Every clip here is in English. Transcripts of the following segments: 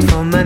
From. for me.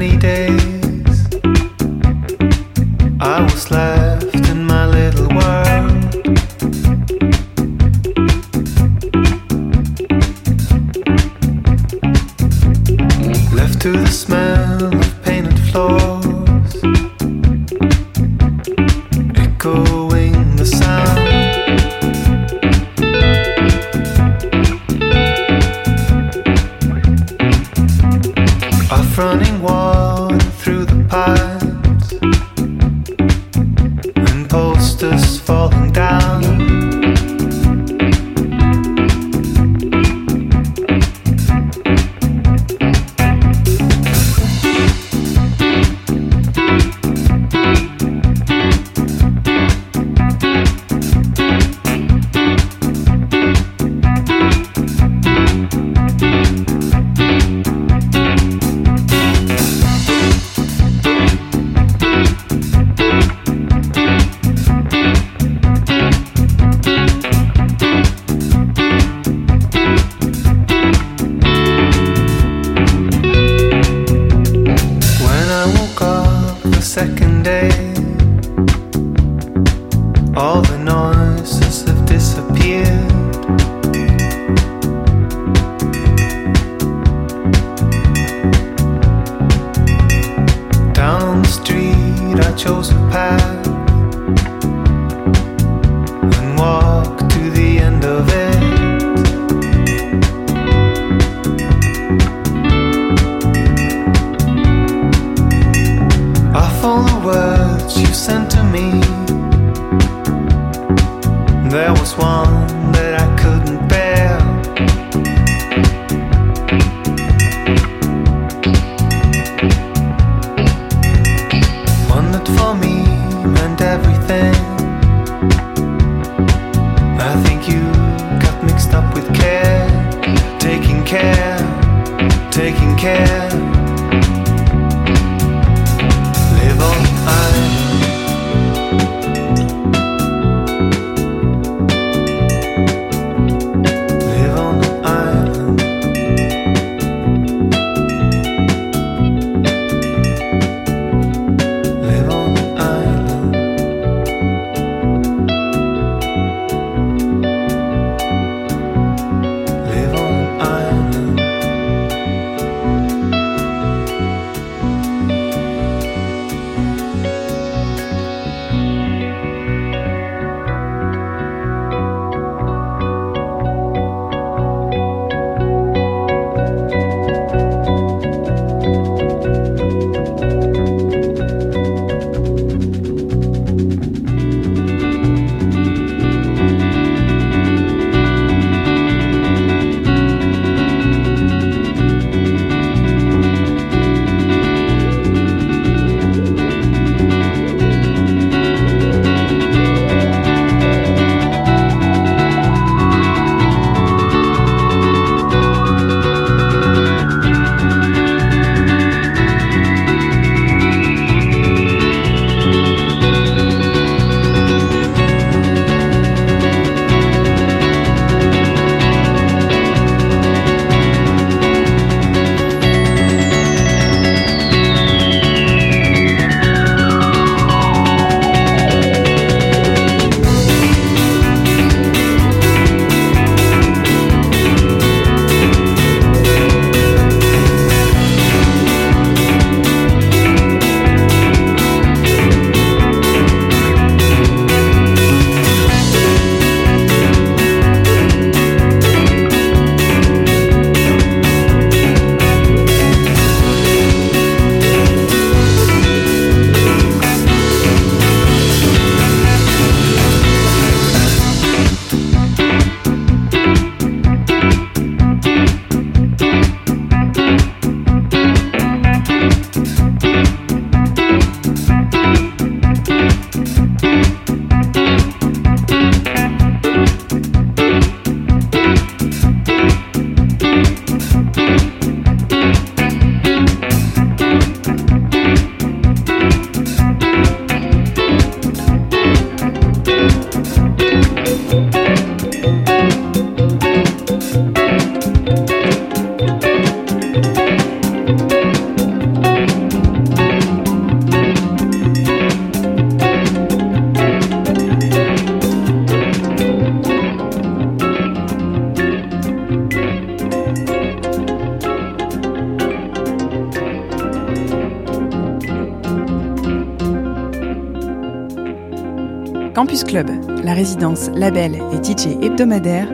Campus Club, la résidence label et DJ hebdomadaire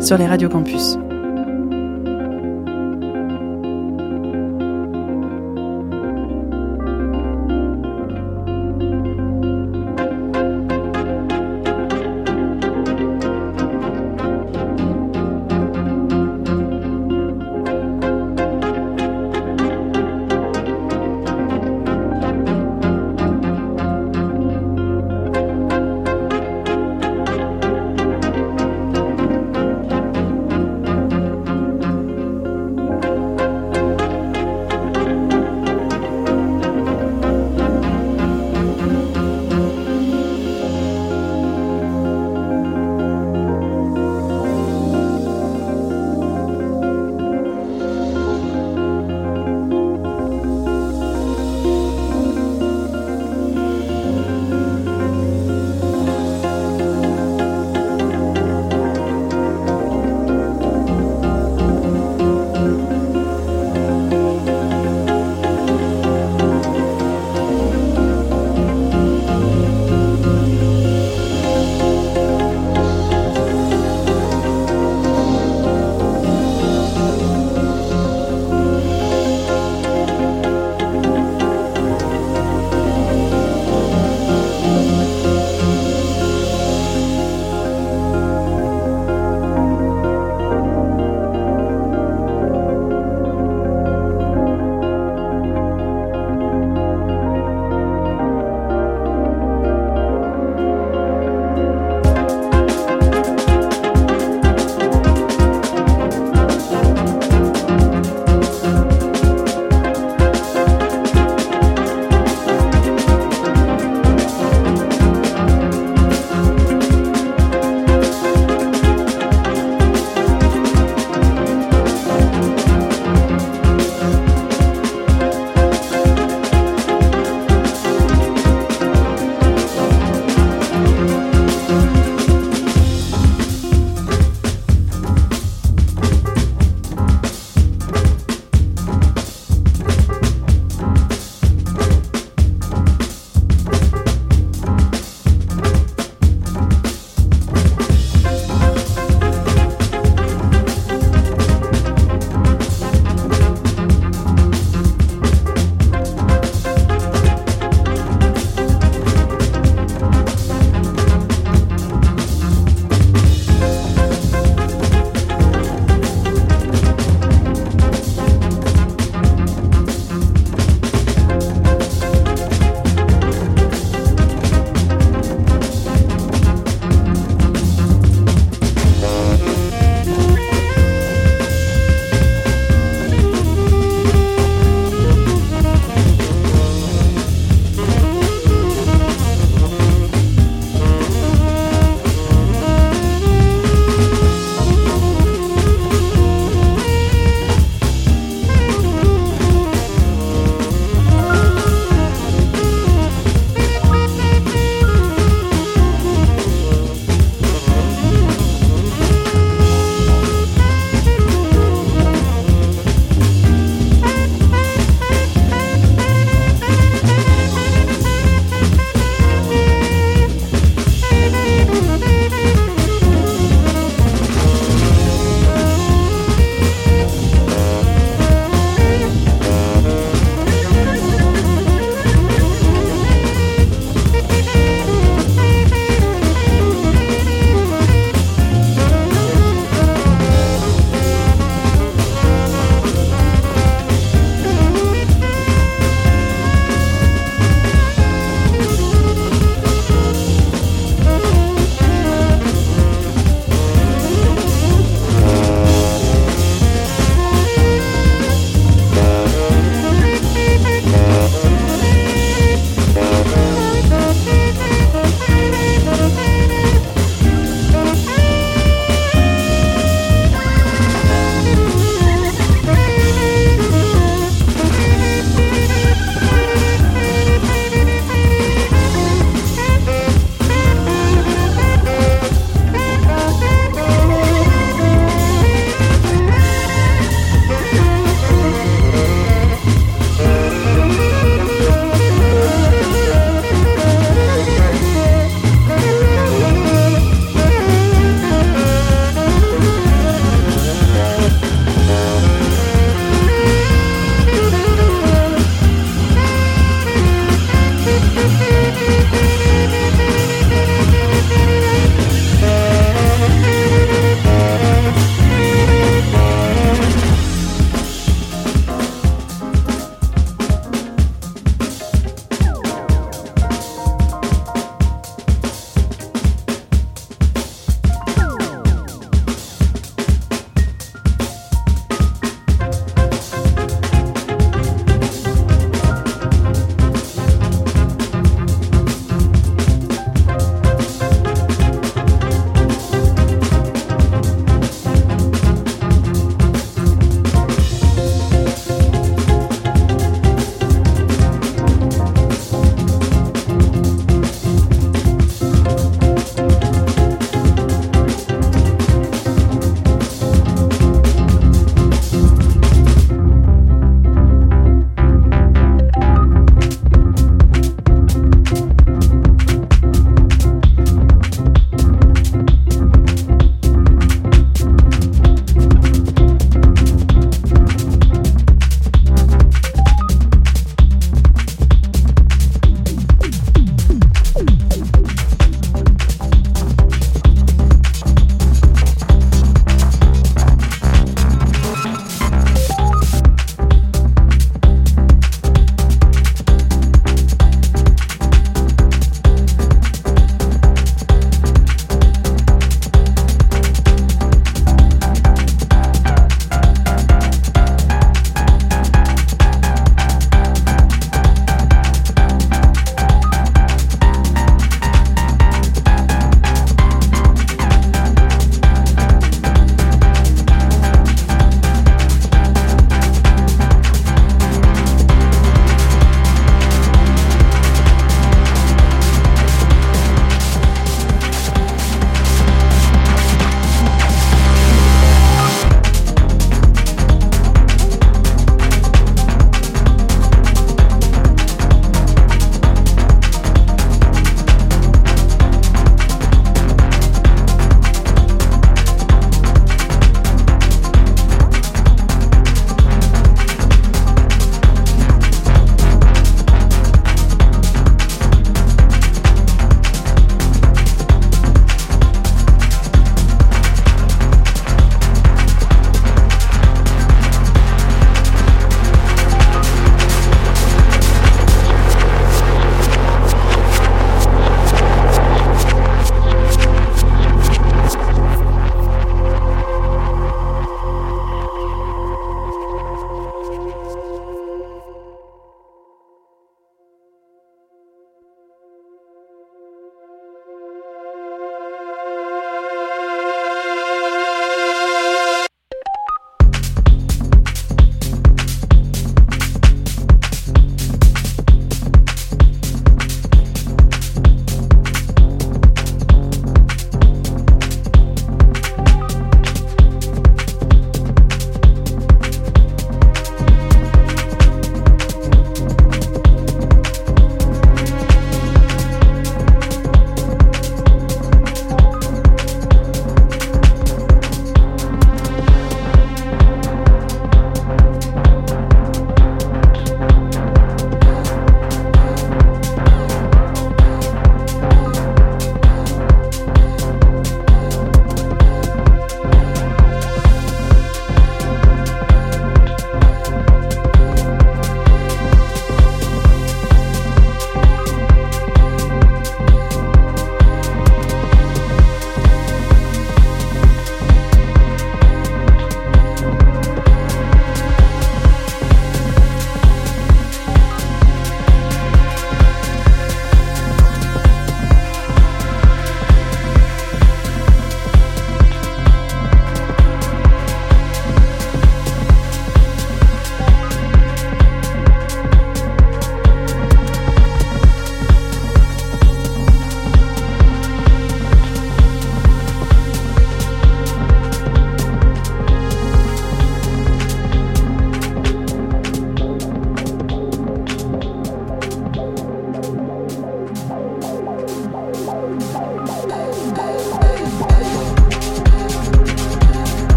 sur les radios campus.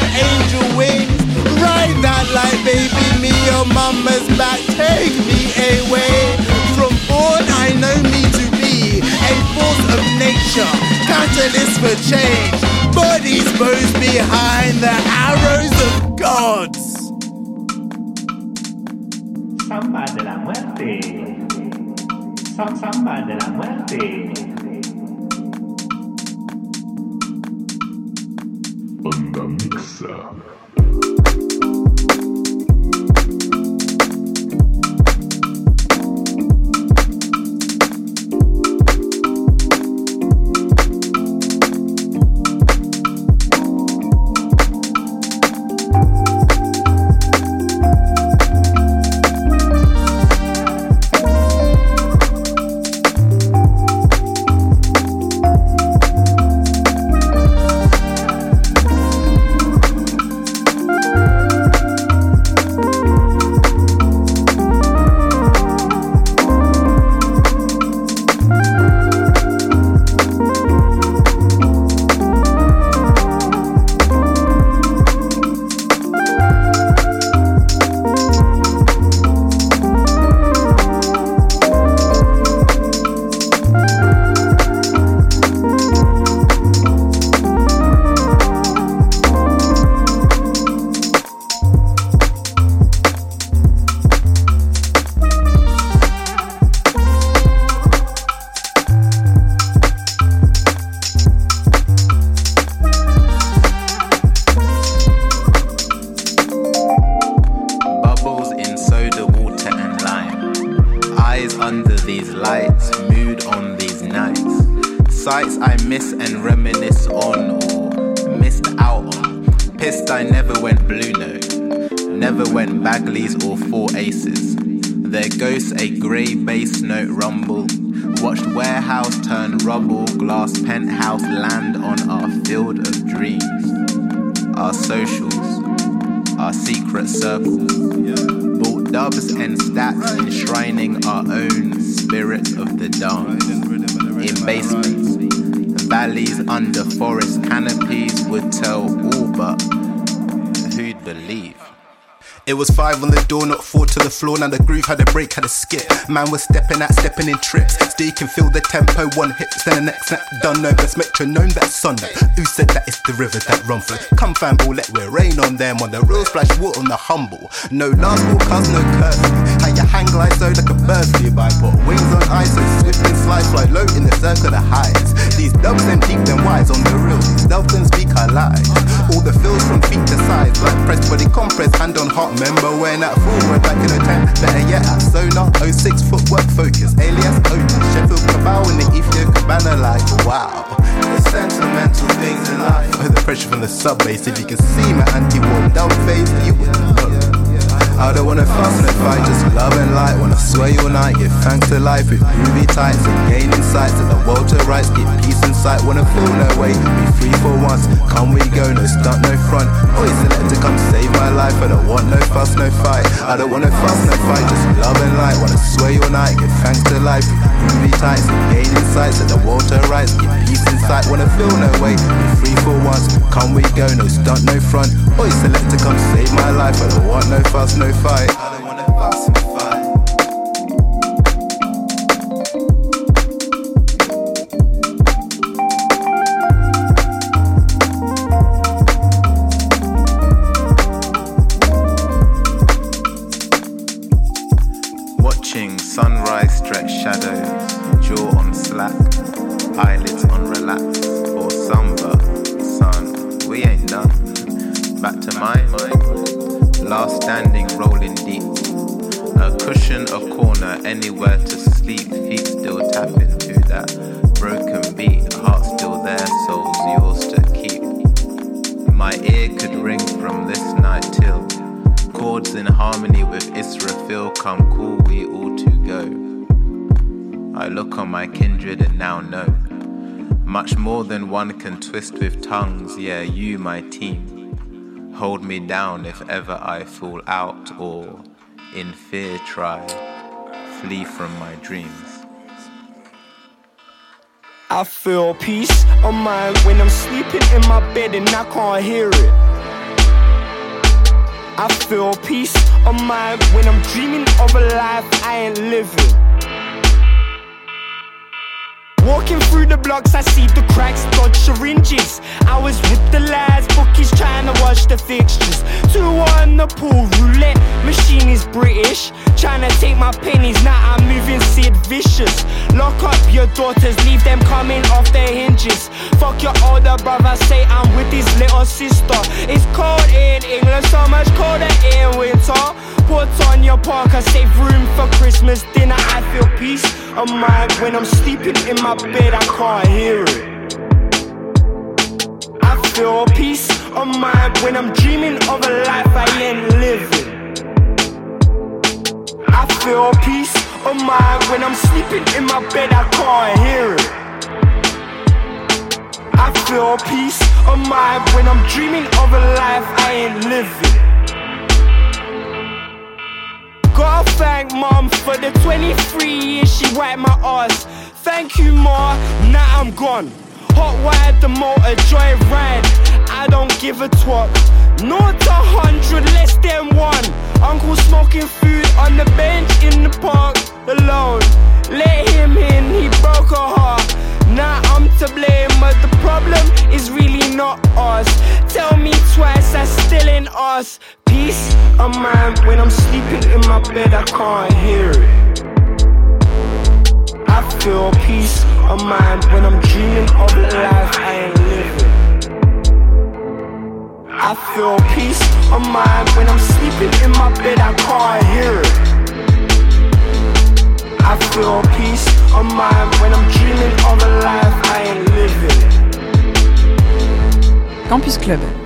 with angel wings. Ride that light, baby, me your mama's back. Take me away from born I know me to be a force of nature, catalyst for change. Bodies both behind the arrows of gods. the dawn In basements, the valleys under forest canopies would tell all but who'd believe. It was five on the door, not four to the floor. Now the groove had a break, had a skip. Man was stepping out, stepping in trips. Still can feel the tempo, one hit, then the next snap done. No best metronome that Sunday. Who said that it's the river that run through? Come fan let it rain on them. On the real splash water on the humble. No last cause no curfew. How you hang glide so like a bird by. Put wings on ice, so swift and slide, fly low in the circle of highs. These dubs them deep them wise on the real. These them speak our lives. All the feels from feet to sides, blood press, body compress, hand on heart. Remember when that forward back in the time? Better yet, at Sonar 06 footwork focus, alias Otis, Sheffield Cabal in the Ethiopia Cabana like wow. The sentimental things in life. Oh, the pressure from the sub bass, if you can see my anti-war down face, you would. I don't wanna fuss and fight, just love and light. Wanna sway all night, give thanks to life with groovy tights and gain insights to the world to rights. Get peace in sight, wanna feel no way. Be free for once, come we go, no stunt, no front. Always select to come save my life. I don't want no fuss, no fight. I don't wanna fuss, no fight, just love and light. Wanna sway all night, give thanks to life with groovy tights and gain insights to the world to rights. Get peace in sight, wanna feel no way. Be free for once, come we go, no stunt, no front. Always select to come save my life. I don't want no fuss, no no fight. I don't wanna fight. Watching sunrise stretch shadows, jaw on slack, eyelids on relax, or somber, sun, we ain't done. Back to mine last standing rolling deep. A cushion, a corner, anywhere to sleep. Feet still tapping to that broken beat. Heart still there, soul's yours to keep. My ear could ring from this night till chords in harmony with Israfil come cool, we all to go. I look on my kindred and now know much more than one can twist with tongues. Yeah, you, my team. Hold me down if ever I fall out, or in fear try, flee from my dreams. I feel peace of mind when I'm sleeping in my bed and I can't hear it. I feel peace of mind when I'm dreaming of a life I ain't living. Walking through the blocks, I see the cracks, dodge syringes. I was with the lads, bookies trying to watch the fixtures. Two on the pool roulette machine is British. Trying to take my pennies, now I'm moving Sid Vicious. Lock up your daughters, leave them coming off their hinges. Fuck your older brother, say I'm with his little sister. It's cold in England, so much colder in winter. Put on your parka, save room for Christmas dinner. I feel peace of mind when I'm sleeping in my bed, I can't hear it I feel peace of mind when I'm dreaming of a life I ain't living. I feel peace of mind when I'm sleeping in my bed, I can't hear it. I feel peace of mind when I'm dreaming of a life I ain't living. Gotta thank mom for the 23 years she wiped my ass. Thank you, ma, now I'm gone. Hot wired the motor, drive ride. I don't give a twat. Not a hundred, less than one. Uncle smoking food on the bench in the park alone. Let him in, he broke a heart. Now I'm to blame, but the problem is really not us. Tell me twice, that's still in us. Peace of mind when I'm sleeping in my bed, I can't hear it. I feel peace of mind when I'm dreaming of the life I ain't living. I feel peace of mind when I'm sleeping in my bed, I can't hear it. I feel peace of mind when I'm dreaming of a life I ain't living. Campus Club,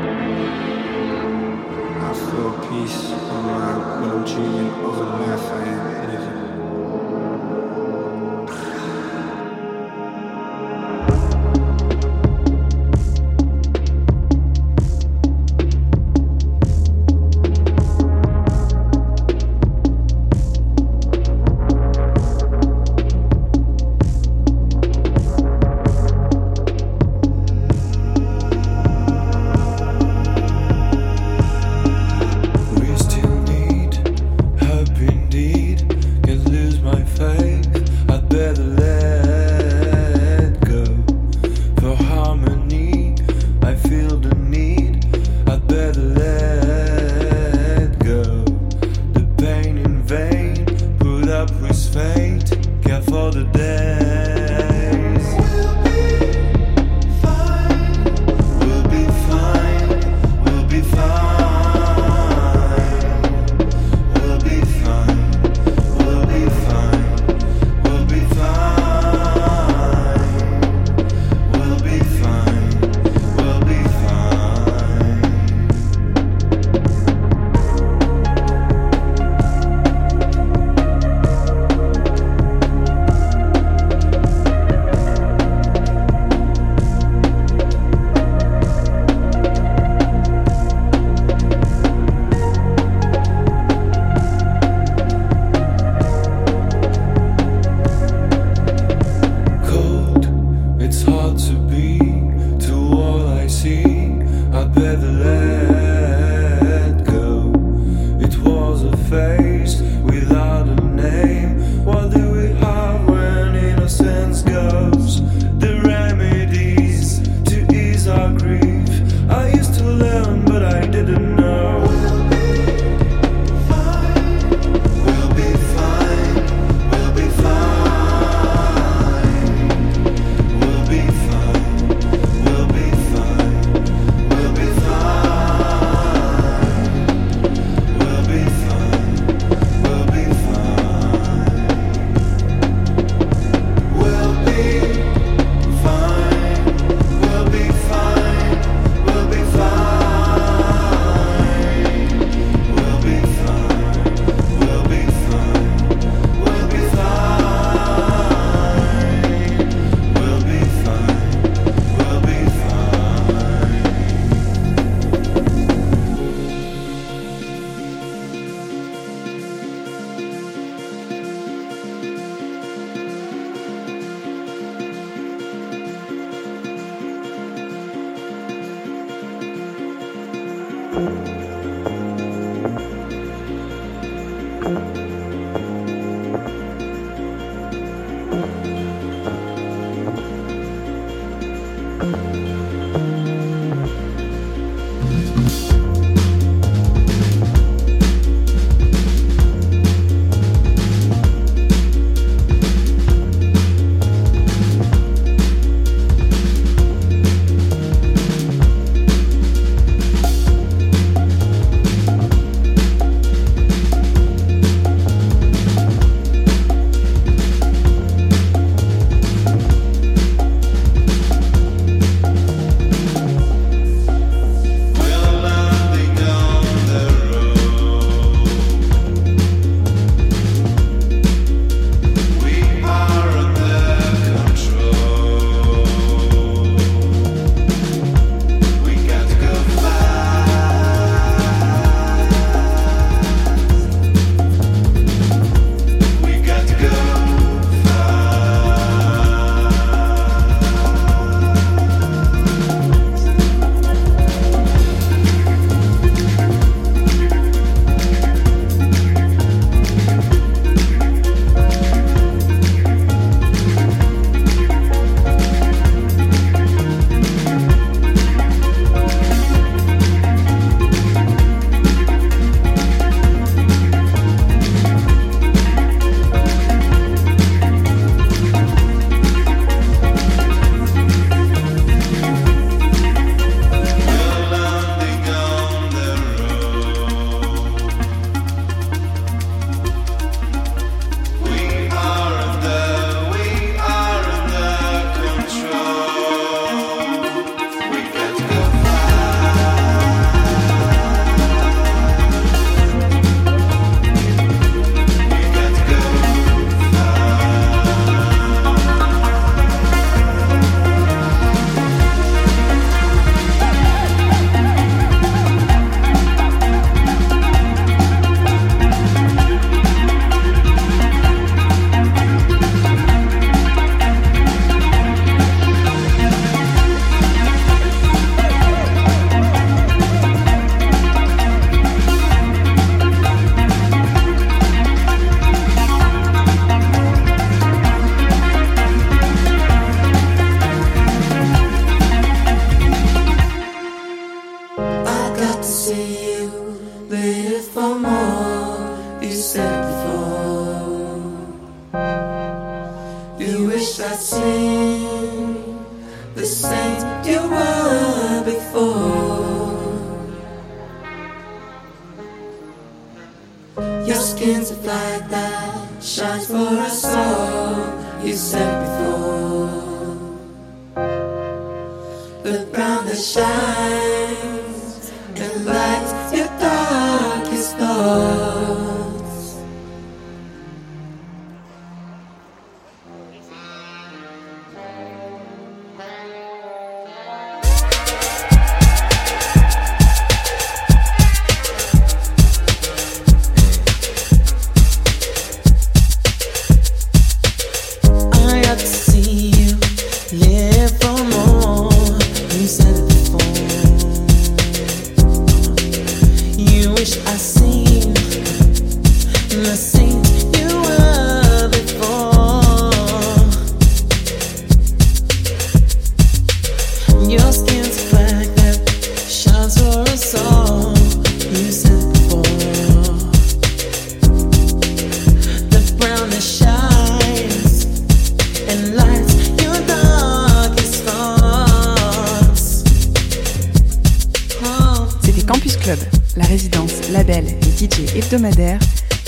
Campus Club, la résidence, label et DJ hebdomadaire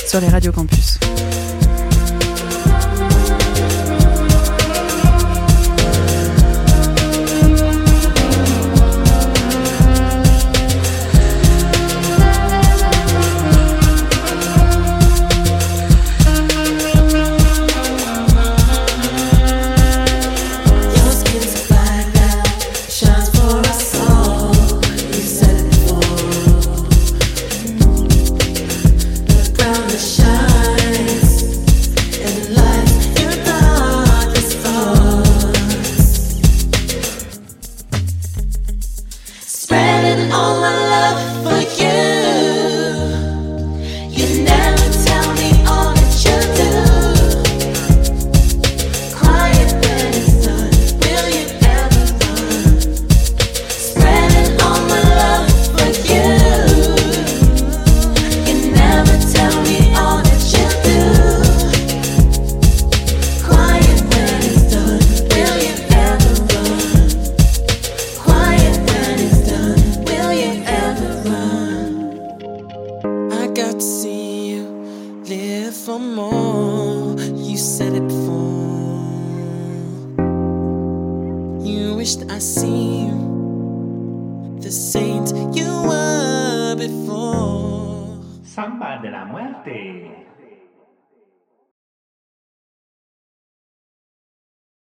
sur les radios campus.